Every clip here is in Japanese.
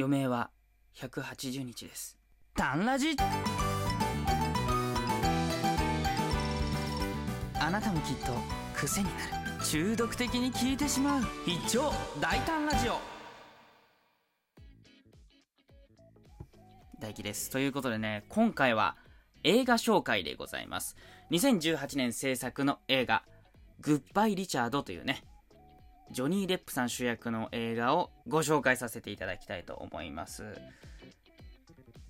余命は180日です。タンラジあなたもきっと癖になる。中毒的に聞いてしまう。必聴大胆ラジオ大輝です。ということでね、今回は映画紹介でございます。2018年制作の映画、グッバイ・リチャードというね、ジョニー・デップさん主役の映画をご紹介させていただきたいと思います。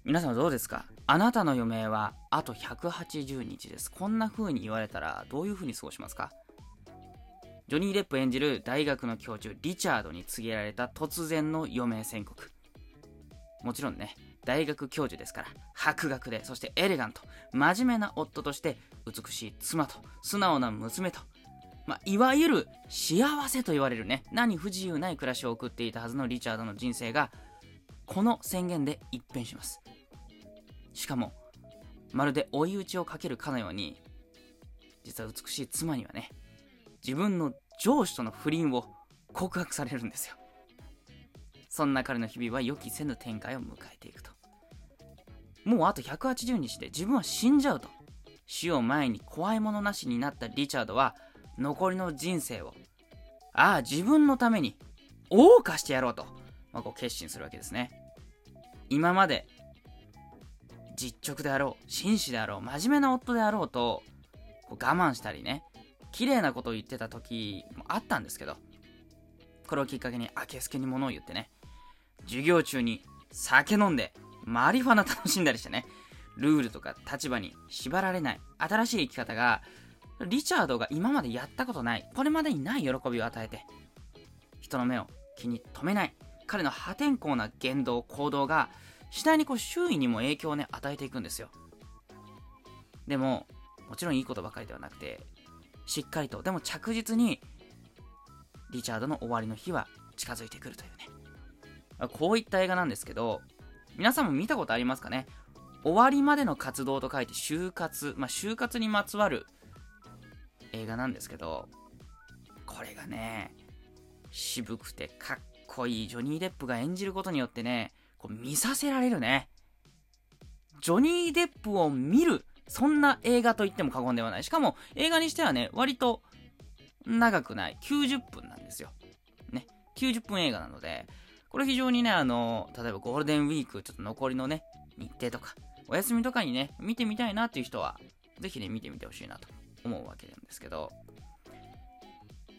皆さんどうですか？あなたの余命はあと180日です。こんな風に言われたらどういう風に過ごしますか？ジョニー・デップ演じる大学の教授リチャードに告げられた突然の余命宣告。もちろんね、大学教授ですから、博学で、そしてエレガント、真面目な夫として、美しい妻と、素直な娘と、まあ、いわゆる幸せと言われるね、何不自由ない暮らしを送っていたはずのリチャードの人生が、この宣言で一変します。しかも、まるで追い打ちをかけるかのように、実は美しい妻にはね、自分の上司との不倫を告白されるんですよ。そんな彼の日々は予期せぬ展開を迎えていくと。もうあと180日で自分は死んじゃうと。死を前に怖いものなしになったリチャードは、残りの人生を、ああ、自分のために、謳歌してやろうと、まあ、こう決心するわけですね。今まで、実直であろう、紳士であろう、真面目な夫であろうと、こう我慢したりね、綺麗なことを言ってた時もあったんですけど、これをきっかけに明けすけに物を言ってね、授業中に酒飲んで、マリファナ楽しんだりしてね、ルールとか立場に縛られない新しい生き方が、リチャードが今までやったことない、これまでにない喜びを与えて、人の目を気に留めない、彼の破天荒な言動、行動が、次第にこう周囲にも影響をね、与えていくんですよ。でも、もちろんいいことばかりではなくて、しっかりと、でも着実に、リチャードの終わりの日は近づいてくるというね。こういった映画なんですけど、皆さんも見たことありますかね？終わりまでの活動と書いて就活、まあ、就活にまつわる映画なんですけど、これがね、渋くてかっこいいジョニー・デップが演じることによってね、こう見させられるね。ジョニー・デップを見る、そんな映画と言っても過言ではない。しかも映画にしてはね、割と長くない。90分なんですよ。ね。90分映画なので、これ非常にね、あの、例えばゴールデンウィーク、ちょっと残りのね、日程とか、お休みとかにね、見てみたいなっていう人は、ぜひね、見てみてほしいなと思うわけなんですけど、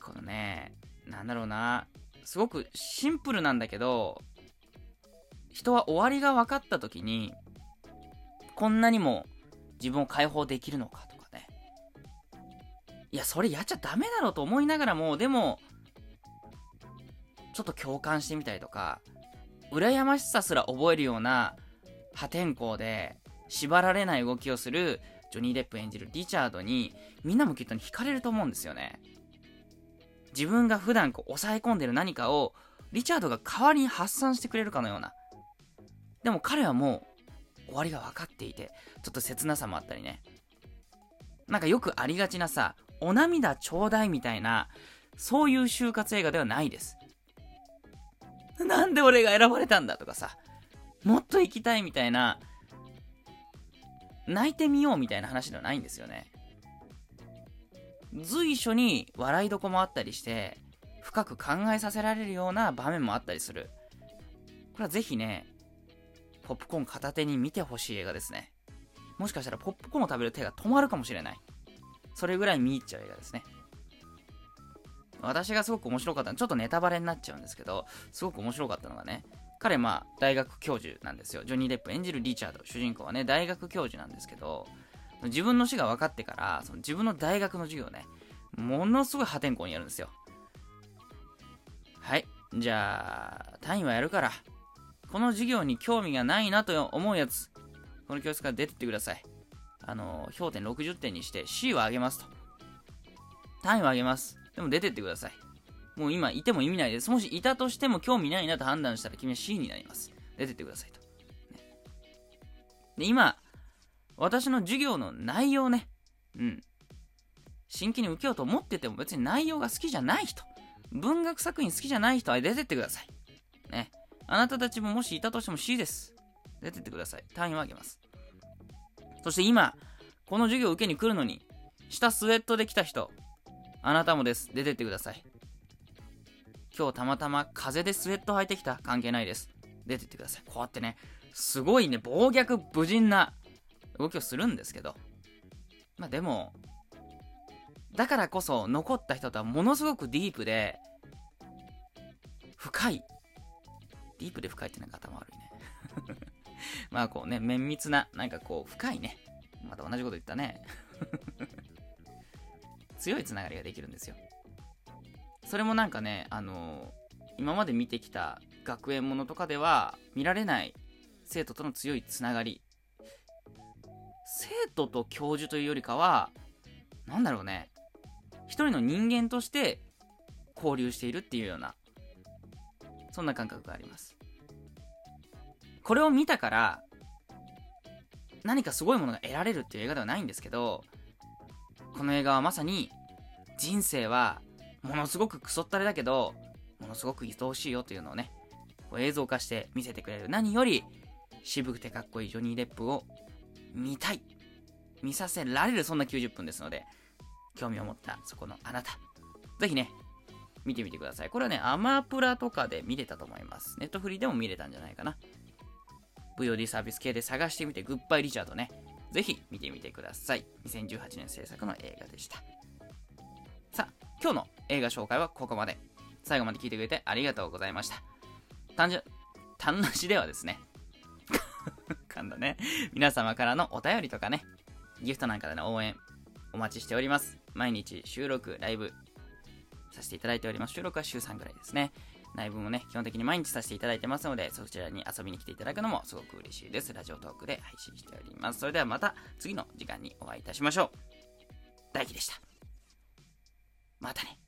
このね、なんだろうな、すごくシンプルなんだけど、人は終わりが分かった時に、こんなにも自分を解放できるのかとかね。いや、それやっちゃダメだろうと思いながらも、でも、ちょっと共感してみたりとか、羨ましさすら覚えるような破天荒で縛られない動きをするジョニー・デップ演じるリチャードにみんなもきっとね惹かれると思うんですよね。自分が普段こう抑え込んでる何かをリチャードが代わりに発散してくれるかのような。でも彼はもう終わりが分かっていて、ちょっと切なさもあったりね。なんかよくありがちなさ、お涙ちょうだいみたいな、そういう就活映画ではないです。なんで俺が選ばれたんだとかさ、もっと行きたいみたいな、泣いてみようみたいな話ではないんですよね。随所に笑いどこもあったりして、深く考えさせられるような場面もあったりする。これはぜひね、ポップコーン片手に見てほしい映画ですね。もしかしたらポップコーンを食べる手が止まるかもしれない。それぐらい見入っちゃう映画ですね。私がすごく面白かったのちょっとネタバレになっちゃうんですけど、すごく面白かったのがね、彼まあ大学教授なんですよ。ジョニー・デップ演じるリチャード、主人公はね、大学教授なんですけど、自分の死が分かってから、その自分の大学の授業ね、ものすごい破天荒にやるんですよ。はい。じゃあ、単位はやるから、この授業に興味がないなと思うやつ、この教室から出てってください。あの、評点60点にして C を上げますと。単位は上げます。でも出てってください。もう今いても意味ないです。もしいたとしても興味ないなと判断したら君は C になります。出てってくださいと。ね、で、今、私の授業の内容ね、うん。真剣に受けようと思ってても別に内容が好きじゃない人、文学作品好きじゃない人は出てってください。ね。あなたたちももしいたとしても C です。出てってください。単位を上げます。そして今、この授業を受けに来るのに、下スウェットで来た人、あなたもです。出てってください。今日たまたま風でスウェット履いてきた関係ないです。出てってください。こうやってね、すごいね、暴虐無人な動きをするんですけど、まあでも、だからこそ残った人とはものすごくディープで、深い。ディープで深いってなんか頭悪いね。まあこうね、綿密な、なんかこう、深いね。また同じこと言ったね。強いつながりができるんですよ。それもなんかね、あの、今まで見てきた学園ものとかでは見られない生徒との強いつながり。生徒と教授というよりかは、なんだろうね。一人の人間として交流しているっていうような、そんな感覚があります。これを見たから、何かすごいものが得られるっていう映画ではないんですけど、この映画はまさに、人生は、ものすごくクソったれだけど、ものすごく愛おしいよというのをね、こう映像化して見せてくれる。何より、渋くてかっこいいジョニー・デップを見たい。見させられる、そんな90分ですので、興味を持ったそこのあなた、ぜひね、見てみてください。これはね、アマプラとかで見れたと思います。ネットフリーでも見れたんじゃないかな。VOD サービス系で探してみて、グッバイリチャードね、ぜひ見てみてください。2018年制作の映画でした。さあ、今日の映画紹介はここまで。最後まで聞いてくれてありがとうございました。単純、単なしではですね、噛んだね。皆様からのお便りとかね、ギフトなんかでの応援、お待ちしております。毎日収録、ライブ、させていただいております。収録は週3ぐらいですね。ライブもね、基本的に毎日させていただいてますので、そちらに遊びに来ていただくのもすごく嬉しいです。ラジオトークで配信しております。それではまた次の時間にお会いいたしましょう。大輝でした。またね。